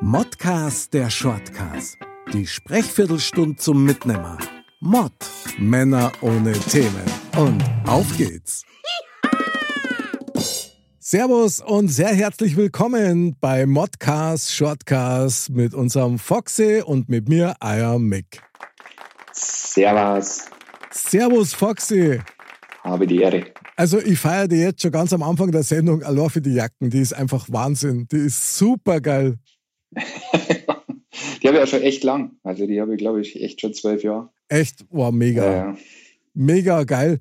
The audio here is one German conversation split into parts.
Modcast der Shortcast. Die Sprechviertelstunde zum Mitnehmer. Mod. Männer ohne Themen. Und auf geht's. Servus und sehr herzlich willkommen bei Modcast Shortcast mit unserem Foxy und mit mir, Eier Mick. Servus, Servus Foxy. Habe die Ehre. Also ich feiere die jetzt schon ganz am Anfang der Sendung allein für die Jacken. Die ist einfach Wahnsinn. Die ist super geil. die habe ich ja schon echt lang. Also die habe ich, glaube ich, echt schon zwölf Jahre. Echt, wow, mega. Ja, ja. Mega geil.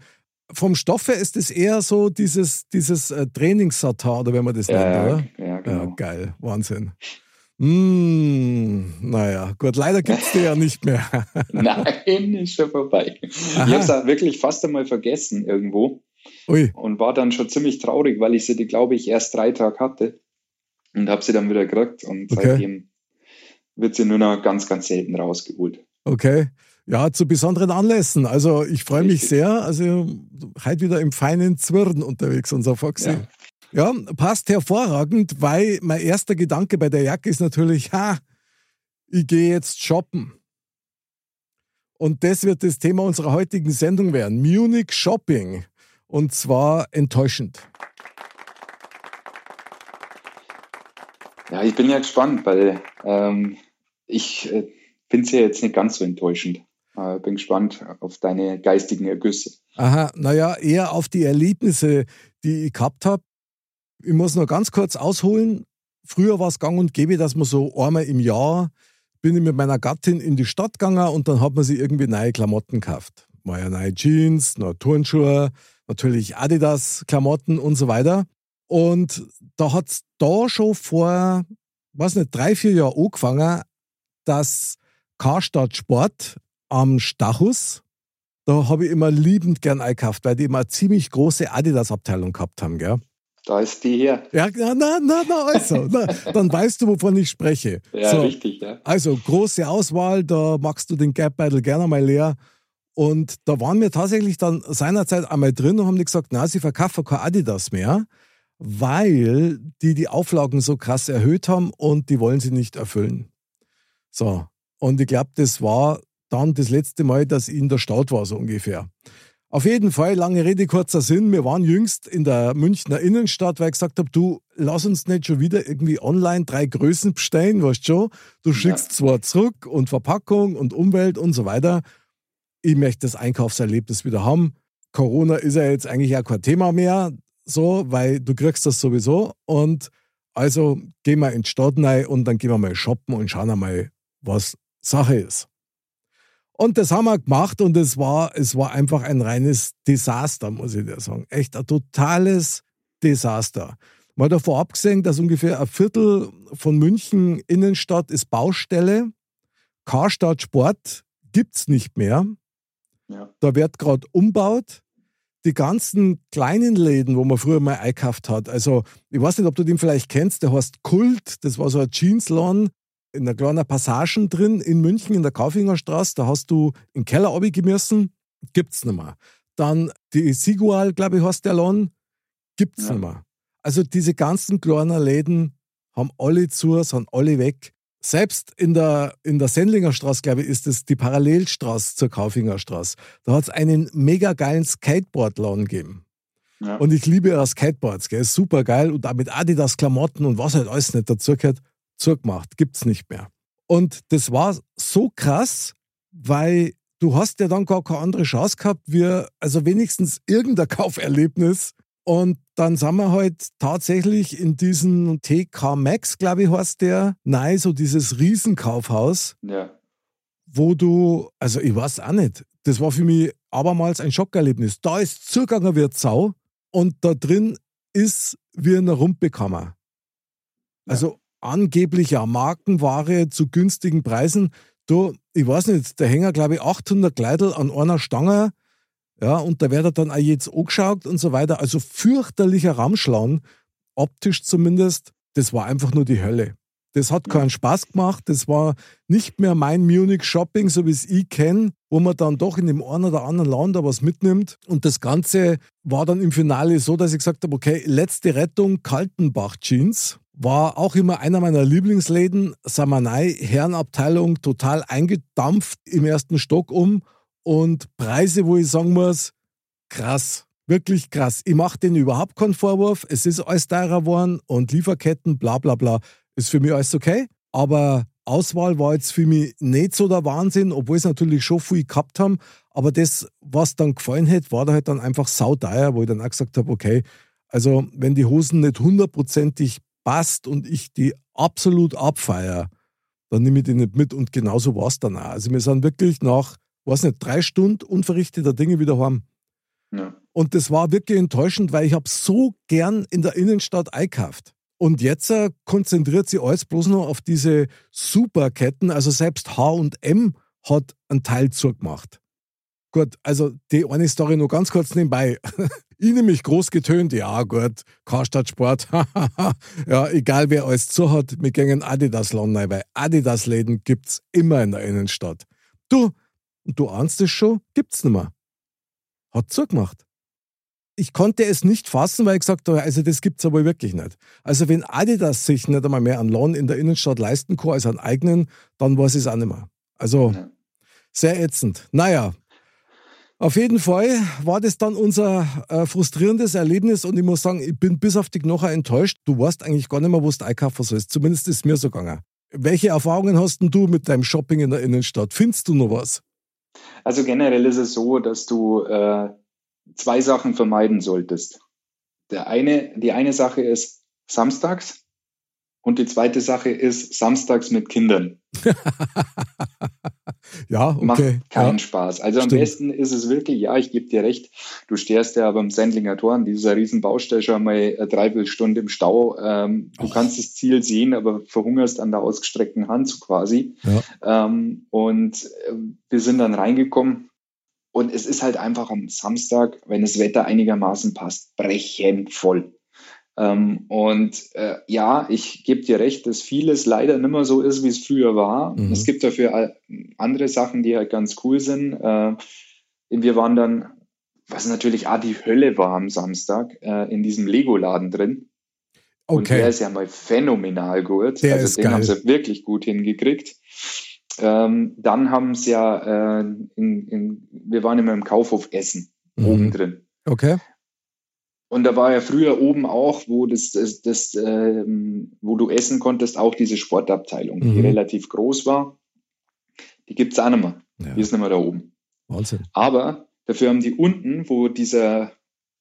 Vom Stoff her ist es eher so dieses, dieses äh, Trainingssatin, oder wenn man das nennt, Ja, oder? ja, Ja, genau. geil. Wahnsinn. Mm, naja, gut, leider gibt es die ja nicht mehr. Nein, ist schon vorbei. Ich Aha. habe es auch wirklich fast einmal vergessen irgendwo Ui, und war dann schon ziemlich traurig, weil ich sie, die, glaube ich, erst drei Tage hatte und habe sie dann wieder gekriegt und Okay. seitdem wird sie nur noch ganz, ganz selten rausgeholt. okay. Ja, zu besonderen Anlässen. Also ich freue mich sehr. Also heute wieder im feinen Zwirn unterwegs, unser Foxy. Ja. Ja, passt hervorragend, weil mein erster Gedanke bei der Jacke ist natürlich, ha, ich gehe jetzt shoppen. Und das wird das Thema unserer heutigen Sendung werden. Munich Shopping. Und zwar enttäuschend. Ja, ich bin ja gespannt, weil ähm, ich äh, finde es ja jetzt nicht ganz so enttäuschend. Äh, bin gespannt auf deine geistigen Ergüsse. Aha, naja, eher auf die Erlebnisse, die ich gehabt habe. Ich muss noch ganz kurz ausholen. Früher war es gang und gäbe, dass man so einmal im Jahr bin ich mit meiner Gattin in die Stadt gegangen und dann hat man sich irgendwie neue Klamotten gekauft. Mal neue Jeans, neue Turnschuhe, natürlich Adidas-Klamotten und so weiter. Und da hat es da schon vor, weiß nicht, drei, vier Jahren angefangen, dass Karstadt Sport am Stachus, da habe ich immer liebend gern eingekauft, weil die immer eine ziemlich große Adidas-Abteilung gehabt haben, gell? Da ist die her. Ja, na, na, na, also, na, dann weißt du, wovon ich spreche. Ja, So, richtig, ja. Also, große Auswahl, da machst du den Geldbeutel gerne mal leer. Und da waren wir tatsächlich dann seinerzeit einmal drin und haben gesagt, na, sie verkaufen kein Adidas mehr, weil die die Auflagen so krass erhöht haben und die wollen sie nicht erfüllen. So, und ich glaube, das war dann das letzte Mal, dass ich in der Stadt war, so ungefähr. Auf jeden Fall, lange Rede, kurzer Sinn. Wir waren jüngst in der Münchner Innenstadt, weil ich gesagt habe, du, lass uns nicht schon wieder irgendwie online drei Größen bestellen, weißt schon. Du schickst zwar zurück und Verpackung und Umwelt und so weiter. Ich möchte das Einkaufserlebnis wieder haben. Corona ist ja jetzt eigentlich auch kein Thema mehr, so, weil du kriegst das sowieso. Und also gehen wir in die Stadt rein und dann gehen wir mal shoppen und schauen mal, was Sache ist. Und das haben wir gemacht und es war, es war einfach ein reines Desaster, muss ich dir sagen. Echt ein totales Desaster. Mal davor abgesehen, dass ungefähr ein Viertel von München Innenstadt ist Baustelle. Karstadt Sport gibt's nicht mehr. ja. Da wird gerade umbaut. Die ganzen kleinen Läden, wo man früher mal eingekauft hat, also ich weiß nicht, ob du den vielleicht kennst, der heißt Kult, das war so ein Jeansladen in einer kleinen Passagen drin in München in der Kaufingerstraße, da hast du in den Keller müssen, gibt's nicht mehr. Dann die Sigual, glaube ich, heißt der Laden, gibt's Ja. nicht mehr. Also diese ganzen kleinen Läden haben alle zu, sind alle weg. Selbst in der, in der Sendlinger Straße, glaube ich, ist es die Parallelstraße zur Kaufinger Straße. Da hat es einen mega geilen Skateboardladen gegeben. ja. Und ich liebe ja Skateboards, gell? Super geil. Und auch mit Adidas Klamotten und was halt alles nicht dazugehört, zugemacht. Gibt's nicht mehr. Und das war so krass, weil du hast ja dann gar keine andere Chance gehabt, wie, also wenigstens irgendein Kauferlebnis. Und dann sind wir halt tatsächlich in diesem TK Max, glaube ich, heißt der. Nein, so dieses Riesenkaufhaus, ja. wo du, also ich weiß auch nicht, das war für mich abermals ein Schockerlebnis. Da ist zugegangen wie eine Sau und da drin ist wie in einer Rumpekammer. Also angeblich ja Markenware zu günstigen Preisen. Du, ich weiß nicht, da hängen, glaube ich, 800 Kleidel an einer Stange. Ja, und da wird dann auch jetzt angeschaut und so weiter. Also fürchterlicher Ramschlauen, optisch zumindest. Das war einfach nur die Hölle. Das hat keinen Spaß gemacht. Das war nicht mehr mein Munich Shopping, so wie es ich kenne, wo man dann doch in dem einen oder anderen Land da was mitnimmt. Und das Ganze war dann im Finale so, dass ich gesagt habe, okay, letzte Rettung, Kaltenbach Jeans. War auch immer einer meiner Lieblingsläden. Samanei, Herrenabteilung, total eingedampft im ersten Stock um. Und Preise, wo ich sagen muss, krass wirklich krass. Ich mache denen überhaupt keinen Vorwurf. Es ist alles teurer geworden und Lieferketten, bla bla bla ist für mich alles okay. Aber Auswahl war jetzt für mich nicht so der Wahnsinn, obwohl es natürlich schon viel gehabt haben. Aber das, was dann gefallen hat, war da halt dann einfach sauteuer, wo ich dann auch gesagt habe, okay, also wenn die Hosen nicht hundertprozentig passt und ich die absolut abfeiere, dann nehme ich die nicht mit. Und genauso war es dann auch. Also wir sind wirklich nach, weiß nicht, drei Stunden unverrichteter Dinge wieder heim. Ja. Und das war wirklich enttäuschend, weil ich habe so gern in der Innenstadt einkauft. Und jetzt äh, konzentriert sich alles bloß noch auf diese Superketten. Also selbst HM hat einen Teil zugemacht. Gut, also die eine Story nur ganz kurz nebenbei. ich nämlich groß getönt, ja gut, Karstadt Sport, ja, egal wer alles zu hat, wir gehen Adidas Laden weil Adidas Läden gibt's immer in der Innenstadt. Du, du ahnst es schon, gibt's nicht mehr. Hat zugemacht ich konnte es nicht fassen, weil ich gesagt habe, also das gibt es aber wirklich nicht. Also wenn Adidas sich nicht einmal mehr einen Lawn in der Innenstadt leisten kann als einen eigenen, dann weiß ich es auch nicht mehr. Also sehr ätzend. Naja, auf jeden Fall war das dann unser äh, frustrierendes Erlebnis und ich muss sagen, ich bin bis auf die Knochen enttäuscht. Du weißt eigentlich gar nicht mehr, wo du einkaufen sollst. Zumindest ist es mir so gegangen. Welche Erfahrungen hast du mit deinem Shopping in der Innenstadt? Findest du noch was? Also generell ist es so, dass du äh, zwei Sachen vermeiden solltest. Der eine, die eine Sache ist samstags und die zweite Sache ist samstags mit Kindern. ja, okay. Macht keinen ja. Spaß. Also Stimmt. am besten ist es wirklich, ja, ich gebe dir recht, du stehst ja beim Sendlinger Tor an dieser riesen Baustelle schon mal eine Dreiviertelstunde im Stau. Ähm, du kannst das Ziel sehen, aber verhungerst an der ausgestreckten Hand so quasi. Ja. Ähm, und äh, wir sind dann reingekommen, und es ist halt einfach am Samstag, wenn das Wetter einigermaßen passt, brechend voll. Ähm, und äh, ja, ich gebe dir recht, dass vieles leider nicht mehr so ist, wie es früher war. Mhm. Es gibt dafür andere Sachen, die halt ganz cool sind. Äh, wir waren dann, was natürlich auch die Hölle war am Samstag, äh, in diesem Lego-Laden drin. Okay. Und der ist ja mal phänomenal gut. Der also den geil. haben sie wirklich gut hingekriegt. Ähm, dann haben sie ja, äh, in, in, wir waren immer im Kaufhof Essen, mhm. oben drin. Okay. Und da war ja früher oben auch, wo das, das, das ähm, wo du essen konntest, auch diese Sportabteilung, mhm. die relativ groß war. Die gibt es auch nicht mehr. Ja. Die ist nicht mehr da oben. Wahnsinn. Aber dafür haben die unten, wo dieser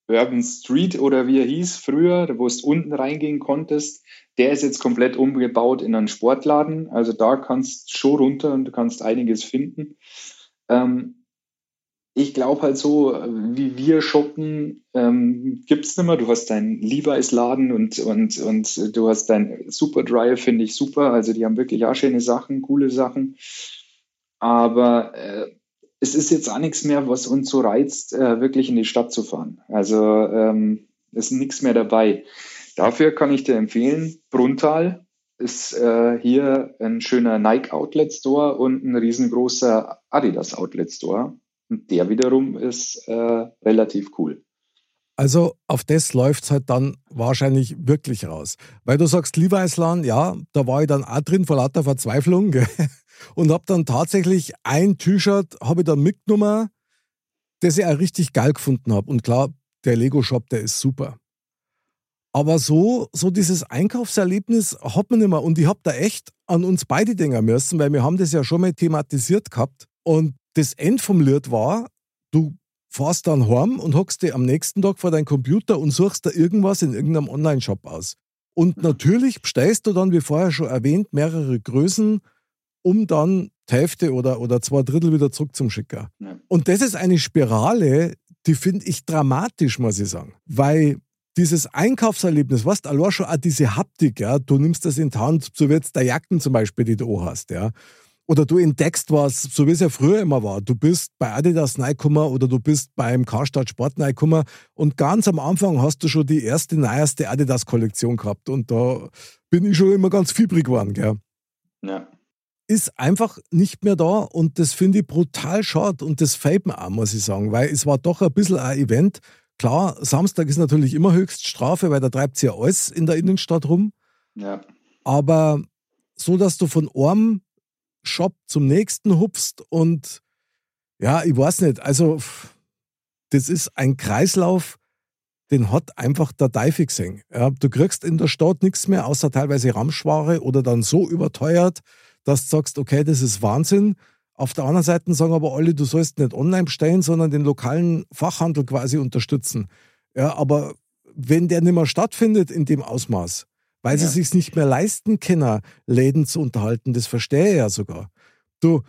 Urban Street oder wie er hieß früher, wo du unten reingehen konntest, der ist jetzt komplett umgebaut in einen Sportladen. Also da kannst du schon runter und du kannst einiges finden. Ähm, ich glaube halt so, wie wir shoppen, ähm, gibt es nicht mehr. Du hast deinen Levi's-Laden und, und, und du hast dein Superdrive, finde ich super. Also die haben wirklich auch schöne Sachen, coole Sachen. Aber äh, es ist jetzt auch nichts mehr, was uns so reizt, äh, wirklich in die Stadt zu fahren. Also ähm, ist nichts mehr dabei. Dafür kann ich dir empfehlen, Bruntal ist äh, hier ein schöner Nike Outlet Store und ein riesengroßer Adidas Outlet Store. Und der wiederum ist äh, relativ cool. Also auf das läuft es halt dann wahrscheinlich wirklich raus. Weil du sagst, Levi's ja, da war ich dann auch drin vor lauter Verzweiflung. Gell? und habe dann tatsächlich ein T-Shirt habe ich dann mitgenommen, das ich auch richtig geil gefunden habe. Und klar, der Lego-Shop, der ist super. Aber so, so dieses Einkaufserlebnis hat man nicht mehr. Und ich habe da echt an uns beide denken müssen, weil wir haben das ja schon mal thematisiert gehabt. Und das End vom Lied war, du fährst dann heim und hockst dir am nächsten Tag vor deinem Computer und suchst da irgendwas in irgendeinem Online-Shop aus. Und natürlich bestellst du dann, wie vorher schon erwähnt, mehrere Größen um dann die Hälfte oder, oder zwei Drittel wieder zurück zum Schicker. Ja. Und das ist eine Spirale, die finde ich dramatisch, muss ich sagen. Weil dieses Einkaufserlebnis, was allein schon auch diese Haptik, ja, du nimmst das in die Hand, so wie jetzt der Jacken zum Beispiel, die du hast, ja. Oder du entdeckst was, so wie es ja früher immer war. Du bist bei Adidas reingekommen oder du bist beim Karstadt Sport reingekommen und ganz am Anfang hast du schon die erste, neueste Adidas-Kollektion gehabt und da bin ich schon immer ganz fiebrig geworden, gell. Ja. Ist einfach nicht mehr da und das finde ich brutal schade und das fällt mir auch, muss ich sagen, weil es war doch ein bisschen ein Event, Klar, Samstag ist natürlich immer Höchststrafe, weil da treibt sie ja alles in der Innenstadt rum. Ja. Aber so, dass du von einem Shop zum nächsten hupfst und ja, ich weiß nicht, also das ist ein Kreislauf, den hat einfach der Teufel gesehen. Ja, du kriegst in der Stadt nichts mehr, außer teilweise Ramschware oder dann so überteuert, dass du sagst, okay, das ist Wahnsinn. Auf der anderen Seite sagen aber alle, du sollst nicht online bestellen, sondern den lokalen Fachhandel quasi unterstützen. Ja, aber wenn der nicht mehr stattfindet in dem Ausmaß, weil ja. sie sich nicht mehr leisten können, Läden zu unterhalten, das verstehe ich ja sogar. Du,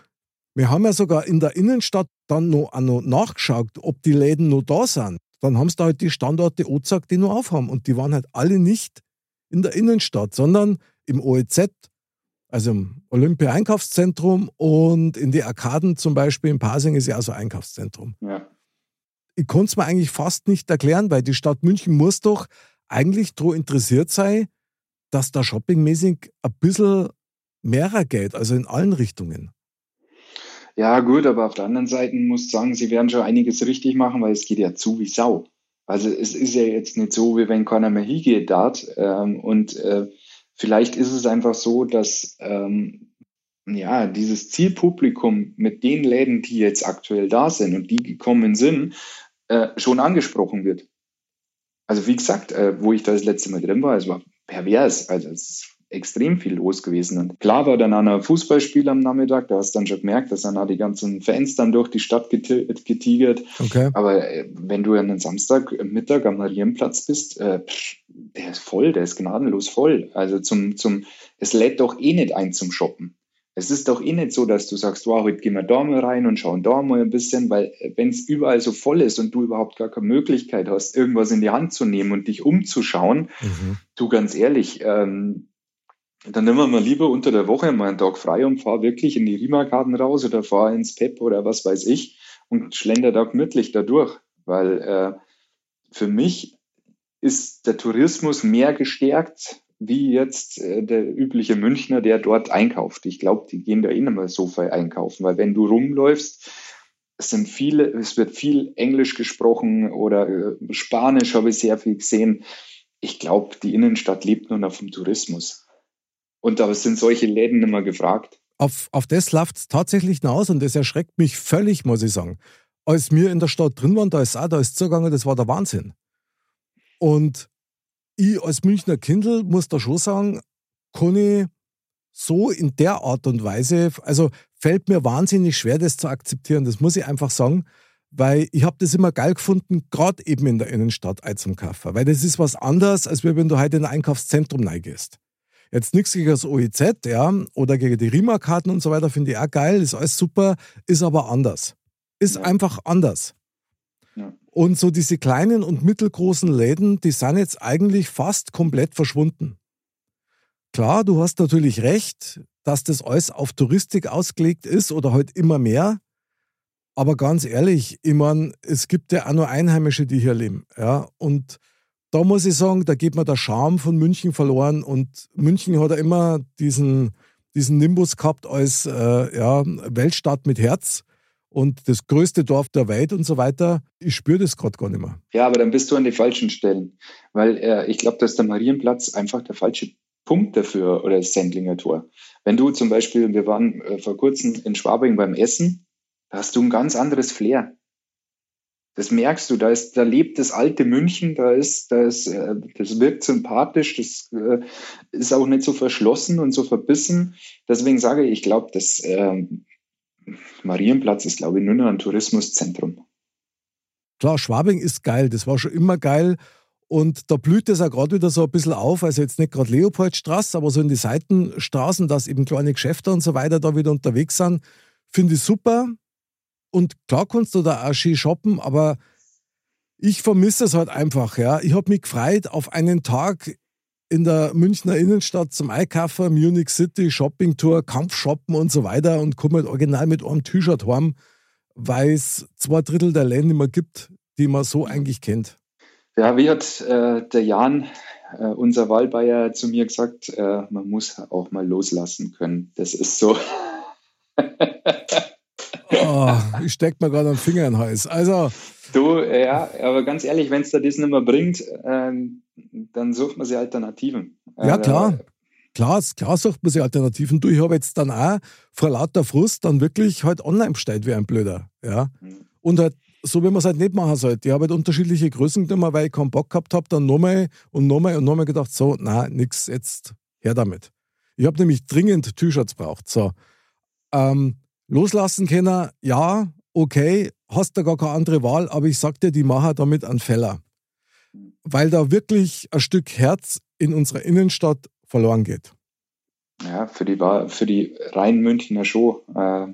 wir haben ja sogar in der Innenstadt dann noch, noch nachgeschaut, ob die Läden noch da sind. Dann haben sie da halt die Standorte angezeigt, die noch aufhaben. Und die waren halt alle nicht in der Innenstadt, sondern im OEZ also im Olympia-Einkaufszentrum und in die Arkaden zum Beispiel in Pasing ist ja auch so ein Einkaufszentrum. Ja. Ich konnte es mir eigentlich fast nicht erklären, weil die Stadt München muss doch eigentlich daran interessiert sein, dass da shoppingmäßig ein bisschen mehrer geht, also in allen Richtungen. Ja, gut, aber auf der anderen Seite muss ich sagen, sie werden schon einiges richtig machen, weil es geht ja zu wie Sau. Also es ist ja jetzt nicht so, wie wenn mehr hingeht dort ähm, und äh, Vielleicht ist es einfach so, dass ähm, ja dieses Zielpublikum mit den Läden, die jetzt aktuell da sind und die gekommen sind, äh, schon angesprochen wird. Also wie gesagt, äh, wo ich da das letzte Mal drin war, es war pervers. Also es ist extrem viel los gewesen. Und klar war dann ein Fußballspiel am Nachmittag, da hast du dann schon gemerkt, dass dann auch die ganzen Fans dann durch die Stadt getigert. Okay. Aber äh, wenn du an einem Samstagmittag am Marienplatz bist, äh, der ist voll, der ist gnadenlos voll. Also zum, zum, es lädt doch eh nicht ein zum Shoppen. Es ist doch eh nicht so, dass du sagst, wow, heute gehen wir da mal rein und schauen da mal ein bisschen, weil äh, wenn es überall so voll ist und du überhaupt gar keine Möglichkeit hast, irgendwas in die Hand zu nehmen und dich umzuschauen, mhm. du ganz ehrlich, ähm, dann nehmen wir mal lieber unter der Woche mal einen Tag frei und fahr wirklich in die Riemarkarten raus oder fahr ins Pep oder was weiß ich und schlender da gemütlich da durch. Weil äh, für mich ist der Tourismus mehr gestärkt wie jetzt äh, der übliche Münchner, der dort einkauft. Ich glaube, die gehen da eh mehr so viel einkaufen, weil wenn du rumläufst, es sind viele, es wird viel Englisch gesprochen oder äh, Spanisch habe ich sehr viel gesehen. Ich glaube, die Innenstadt lebt nur noch vom Tourismus. Und da sind solche Läden immer gefragt. Auf, auf das läuft es tatsächlich hinaus und das erschreckt mich völlig, muss ich sagen. Als wir in der Stadt drin waren, da ist auch, da ist zugegangen, das war der Wahnsinn. Und ich als Münchner Kindl muss da schon sagen, kann ich so in der Art und Weise, also fällt mir wahnsinnig schwer, das zu akzeptieren. Das muss ich einfach sagen, weil ich habe das immer geil gefunden, gerade eben in der Innenstadt Ei zum. Weil das ist was anderes, als wenn du heute in ein Einkaufszentrum reingehst. Jetzt nichts gegen das OEZ, ja, oder gegen die Rima-Karten und so weiter, finde ich auch geil, ist alles super, ist aber anders. Ist ja. einfach anders. Ja. Und so diese kleinen und mittelgroßen Läden, die sind jetzt eigentlich fast komplett verschwunden. Klar, du hast natürlich recht, dass das alles auf Touristik ausgelegt ist oder halt immer mehr. Aber ganz ehrlich, ich meine, es gibt ja auch nur Einheimische, die hier leben. Ja? Und da muss ich sagen, da geht mir der Charme von München verloren. Und München hat ja immer diesen, diesen Nimbus gehabt als äh, ja, Weltstadt mit Herz und das größte Dorf der Welt und so weiter. Ich spüre das gerade gar nicht mehr. Ja, aber dann bist du an die falschen Stellen. Weil äh, ich glaube, dass der Marienplatz einfach der falsche Punkt dafür oder das Sendlinger Tor. Wenn du zum Beispiel, wir waren äh, vor kurzem in Schwabing beim Essen, da hast du ein ganz anderes Flair. Das merkst du, da ist, da lebt das alte München, da ist, da ist, äh, das wirkt sympathisch, das äh, ist auch nicht so verschlossen und so verbissen. Deswegen sage ich, ich glaube, das äh, Marienplatz ist, glaube ich, nur noch ein Tourismuszentrum. Klar, Schwabing ist geil, das war schon immer geil. Und da blüht es auch gerade wieder so ein bisschen auf, also jetzt nicht gerade Leopoldstraße, aber so in die Seitenstraßen, dass eben kleine Geschäfte und so weiter da wieder unterwegs sind, finde ich super. Und klar kannst du da auch schön shoppen, aber ich vermisse es halt einfach, ja. Ich habe mich gefreut auf einen Tag in der Münchner Innenstadt zum Einkaufen, Munich City, Shopping Tour, Kampfshoppen und so weiter und komme halt original mit einem T-Shirt heim, weil es zwei Drittel der Länder mehr gibt, die man so eigentlich kennt. Ja, wie hat äh, der Jan, äh, unser Wahlbayer, zu mir gesagt, äh, man muss auch mal loslassen können. Das ist so. oh, ich stecke mir gerade einen Finger in den Hals. Also. Du, ja, aber ganz ehrlich, wenn es da das nicht mehr bringt, ähm, dann sucht man sich Alternativen. Ja, äh, klar. Klar, klar sucht man sich Alternativen. Du, ich habe jetzt dann auch vor lauter Frust dann wirklich halt online bestellt wie ein Blöder. Ja. Mhm. Und halt so, wie man es halt nicht machen sollte. Ich habe halt unterschiedliche Größen genommen, weil ich keinen Bock gehabt habe, dann nochmal und nochmal und nochmal gedacht, so, na, nix, jetzt her damit. Ich habe nämlich dringend T-Shirts braucht. So. Ähm, loslassen können, ja, okay, hast du gar keine andere Wahl, aber ich sag dir, die machen damit einen Fehler. Weil da wirklich ein Stück Herz in unserer Innenstadt verloren geht. Ja, für die, für die rein Münchner Show, äh,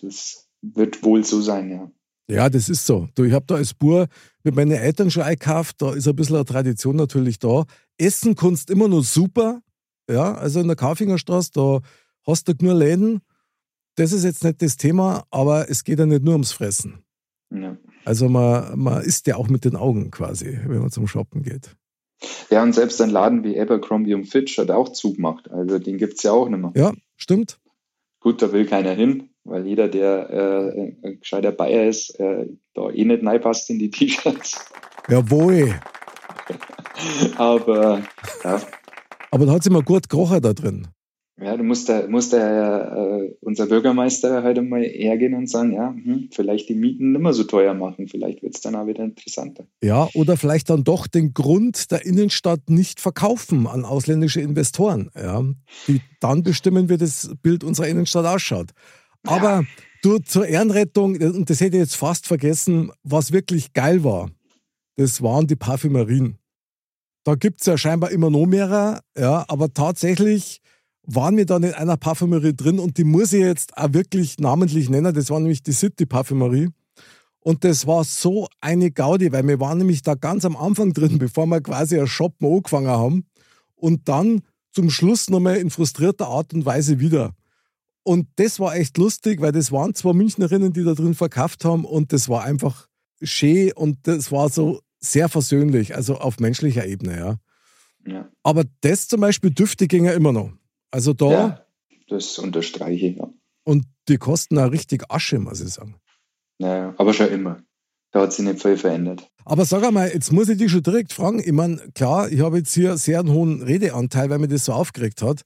das wird wohl so sein, ja. Ja, das ist so. Du, ich habe da als Bur mit meinen Eltern schon eingekauft, da ist ein bisschen eine Tradition natürlich da. Essen kannst immer noch super, ja, also in der Kaufingerstraße, da hast du nur Läden, das ist jetzt nicht das Thema, aber es geht ja nicht nur ums Fressen. Ja. Also man, man isst ja auch mit den Augen quasi, wenn man zum Shoppen geht. Ja, und selbst ein Laden wie Abercrombie und Fitch hat auch zugemacht. Also den gibt es ja auch nicht mehr. Ja, stimmt. Gut, da will keiner hin, weil jeder, der äh, ein gescheiter Bayer ist, äh, da eh nicht reinpasst in die T-Shirts. Jawohl. Aber ja. Aber da hat es immer gut gerochen da drin. Ja, du musst da, musst da äh, unser Bürgermeister heute mal hergehen und sagen, ja, hm, vielleicht die Mieten nicht mehr so teuer machen, vielleicht wird es dann auch wieder interessanter. Ja, oder vielleicht dann doch den Grund der Innenstadt nicht verkaufen an ausländische Investoren, ja, die dann bestimmen, wie das Bild unserer Innenstadt ausschaut. Aber ja. du zur Ehrenrettung, und das hätte ich jetzt fast vergessen, was wirklich geil war, das waren die Parfümerien. Da gibt es ja scheinbar immer noch mehrere, ja, aber tatsächlich waren wir dann in einer Parfümerie drin und die muss ich jetzt auch wirklich namentlich nennen. Das war nämlich die City Parfümerie. Und das war so eine Gaudi, weil wir waren nämlich da ganz am Anfang drin, bevor wir quasi ein Shoppen angefangen haben. Und dann zum Schluss nochmal in frustrierter Art und Weise wieder. Und das war echt lustig, weil das waren zwei Münchnerinnen, die da drin verkauft haben und das war einfach schön und das war so sehr versöhnlich, also auf menschlicher Ebene, ja. ja. Aber das zum Beispiel dürfte ging ja immer noch. Also da. Ja, das unterstreiche ich, ja. Und die kosten auch richtig Asche, muss ich sagen. Naja, aber schon immer. Da hat sich nicht viel verändert. Aber sag einmal, jetzt muss ich dich schon direkt fragen. Ich meine, klar, ich habe jetzt hier sehr einen hohen Redeanteil, weil mir das so aufgeregt hat.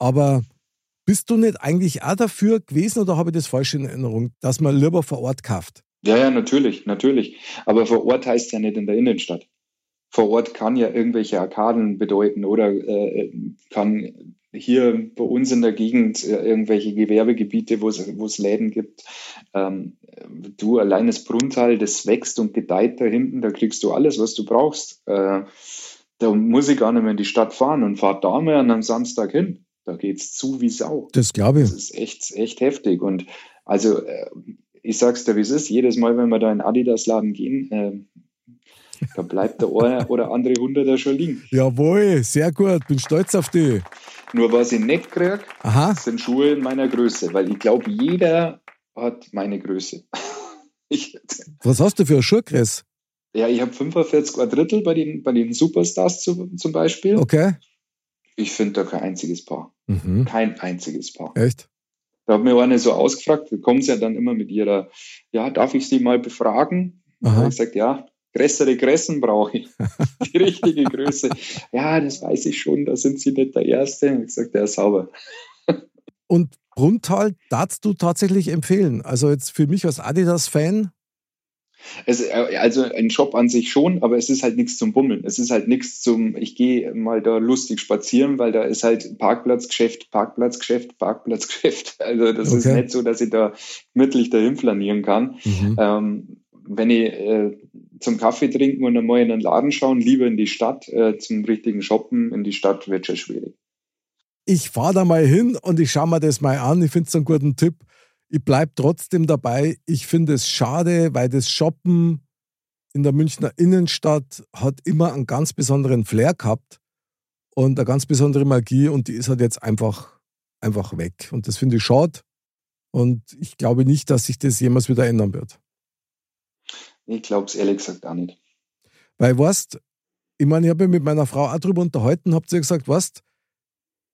Aber bist du nicht eigentlich auch dafür gewesen oder habe ich das falsch in Erinnerung, dass man lieber vor Ort kauft? Ja, ja, natürlich, natürlich. Aber vor Ort heißt ja nicht in der Innenstadt. Vor Ort kann ja irgendwelche Arkaden bedeuten oder äh, kann hier bei uns in der Gegend äh, irgendwelche Gewerbegebiete, wo es Läden gibt. Ähm, du allein das Brunntal, das wächst und gedeiht da hinten, da kriegst du alles, was du brauchst. Äh, da muss ich gar nicht mehr in die Stadt fahren und fahr da mal an einem Samstag hin. Da geht es zu wie Sau. Das glaube ich. Das ist echt, echt heftig. Und also, äh, ich sag's dir, wie es ist. Jedes Mal, wenn wir da in Adidas-Laden gehen, äh, da bleibt der eine oder andere Hunderter schon liegen. Jawohl, sehr gut. Bin stolz auf dich. Nur was ich nicht kriege, sind Schuhe in meiner Größe, weil ich glaube, jeder hat meine Größe. ich, was hast du für eine Schuhgröße? Ja, ich habe 45 Quadrittel bei den, bei den Superstars zu, zum Beispiel. Okay. Ich finde da kein einziges Paar. Mhm. Kein einziges Paar. Echt? Da hat mir eine so ausgefragt, da kommen sie ja dann immer mit ihrer, ja, darf ich sie mal befragen? Aha. Da habe ich gesagt, ja, größere Größen brauche ich. Die richtige Größe. Ja, das weiß ich schon, da sind Sie nicht der Erste. Ich habe gesagt, der ist sauber. Und Brunntal darfst du tatsächlich empfehlen? Also jetzt für mich als Adidas-Fan? Äh, also ein Shop an sich schon, aber es ist halt nichts zum Bummeln. Es ist halt nichts zum, ich gehe mal da lustig spazieren, weil da ist halt Parkplatzgeschäft, Parkplatzgeschäft, Parkplatzgeschäft. Also das okay. ist nicht so, dass ich da gemütlich dahin flanieren kann. Mhm. Ähm, wenn ich äh, zum Kaffee trinken und einmal in einen Laden schauen, lieber in die Stadt, äh, zum richtigen Shoppen in die Stadt wird schon schwierig. Ich fahre da mal hin und ich schaue mir das mal an. Ich finde es einen guten Tipp. Ich bleibe trotzdem dabei. Ich finde es schade, weil das Shoppen in der Münchner Innenstadt hat immer einen ganz besonderen Flair gehabt und eine ganz besondere Magie und die ist halt jetzt einfach, einfach weg. Und das finde ich schade und ich glaube nicht, dass sich das jemals wieder ändern wird. Ich glaube es ehrlich gesagt auch nicht. Weil, weißt, ich meine, ich habe mich mit meiner Frau auch drüber unterhalten, habt ihr gesagt, weißt,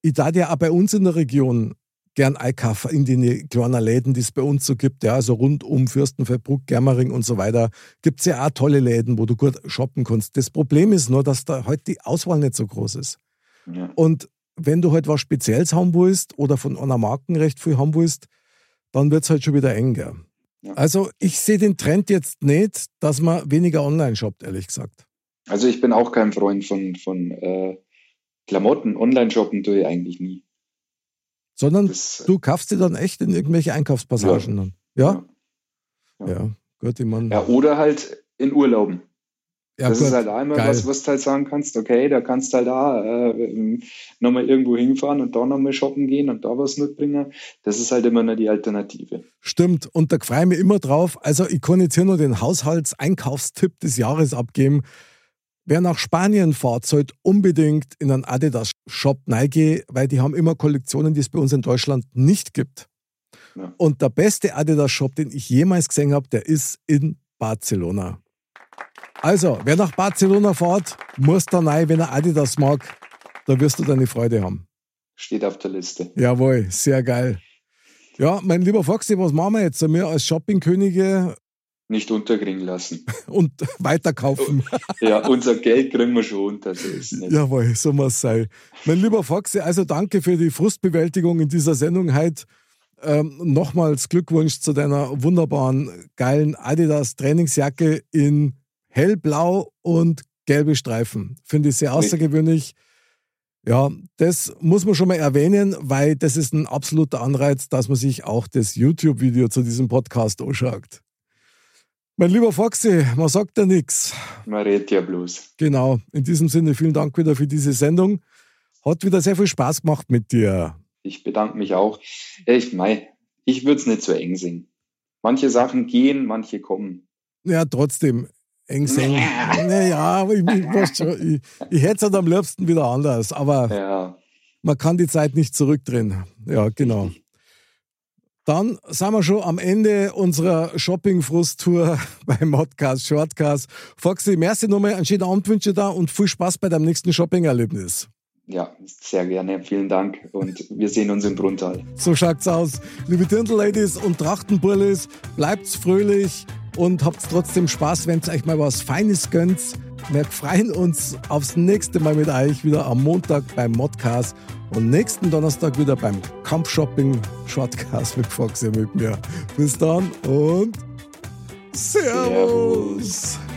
ich darf ja auch bei uns in der Region gern einkaufen in die kleinen Läden, die es bei uns so gibt, ja, also rund um Fürstenfeldbruck, Germering und so weiter, gibt es ja auch tolle Läden, wo du gut shoppen kannst. Das Problem ist nur, dass da heute halt die Auswahl nicht so groß ist. Ja. Und wenn du halt was Spezielles haben willst oder von einer Marken recht viel haben willst, dann wird es halt schon wieder enger. Ja. Also ich sehe den Trend jetzt nicht, dass man weniger online shoppt, ehrlich gesagt. Also ich bin auch kein Freund von, von äh, Klamotten. Online shoppen tue ich eigentlich nie. Sondern das, äh, du kaufst dir dann echt in irgendwelche Einkaufspassagen ja. dann. Ja? Ja, ja gut, ich meine. Ja, oder halt in Urlauben. Ja, das gut, ist halt einmal geil. was, was du halt sagen kannst, okay, da kannst du halt da äh, nochmal irgendwo hinfahren und da nochmal shoppen gehen und da was mitbringen. Das ist halt immer noch die Alternative. Stimmt, und da freue ich mich immer drauf. Also ich kann jetzt hier nur den Haushaltseinkaufstipp des Jahres abgeben. Wer nach Spanien fährt, sollte unbedingt in einen Adidas-Shop reingehen, weil die haben immer Kollektionen, die es bei uns in Deutschland nicht gibt. Ja. Und der beste Adidas-Shop, den ich jemals gesehen habe, der ist in Barcelona. Also, wer nach Barcelona fährt, muss da rein, wenn er Adidas mag. Da wirst du deine Freude haben. Steht auf der Liste. Jawohl, sehr geil. Ja, mein lieber Foxy, was machen wir jetzt? Wir als Shoppingkönige nicht unterkriegen lassen. Und weiterkaufen. ja, unser Geld kriegen wir schon unter. So ist nicht. Jawohl, so muss es sein. Mein lieber Foxy, also danke für die Frustbewältigung in dieser Sendung heute. Ähm, nochmals Glückwunsch zu deiner wunderbaren, geilen Adidas Trainingsjacke in hellblau und gelbe Streifen. Finde ich sehr außergewöhnlich. Ja, das muss man schon mal erwähnen, weil das ist ein absoluter Anreiz, dass man sich auch das YouTube-Video zu diesem Podcast anschaut. Mein lieber Foxy, man sagt ja nichts. Man redet ja bloß. Genau. In diesem Sinne vielen Dank wieder für diese Sendung. Hat wieder sehr viel Spaß gemacht mit dir. Ich bedanke mich auch. Ich meine, ich würde es nicht so eng singen. Manche Sachen gehen, manche kommen. Ja, trotzdem. Eng singen. naja, ich, ich, ich, ich hätte es halt am liebsten wieder anders. Aber ja. man kann die Zeit nicht zurückdrehen. Ja, genau. Dann sind wir schon am Ende unserer Shopping-Frust-Tour beim Modcast Shortcast. Foxy, merci nochmal, einen schönen Abend wünsche da und viel Spaß bei deinem nächsten Shopping-Erlebnis. Ja, sehr gerne. Vielen Dank und wir sehen uns im Brunntal. So schaut's aus. Liebe Dirndl-Ladies und Trachtenbullis, bleibt's fröhlich und habt trotzdem Spaß, wenn ihr euch mal was Feines gönnt. Wir freuen uns aufs nächste Mal mit euch wieder am Montag beim Modcast und nächsten Donnerstag wieder beim Kampfshopping Shortcast mit Foxy mit mir. Bis dann und Servus. Servus.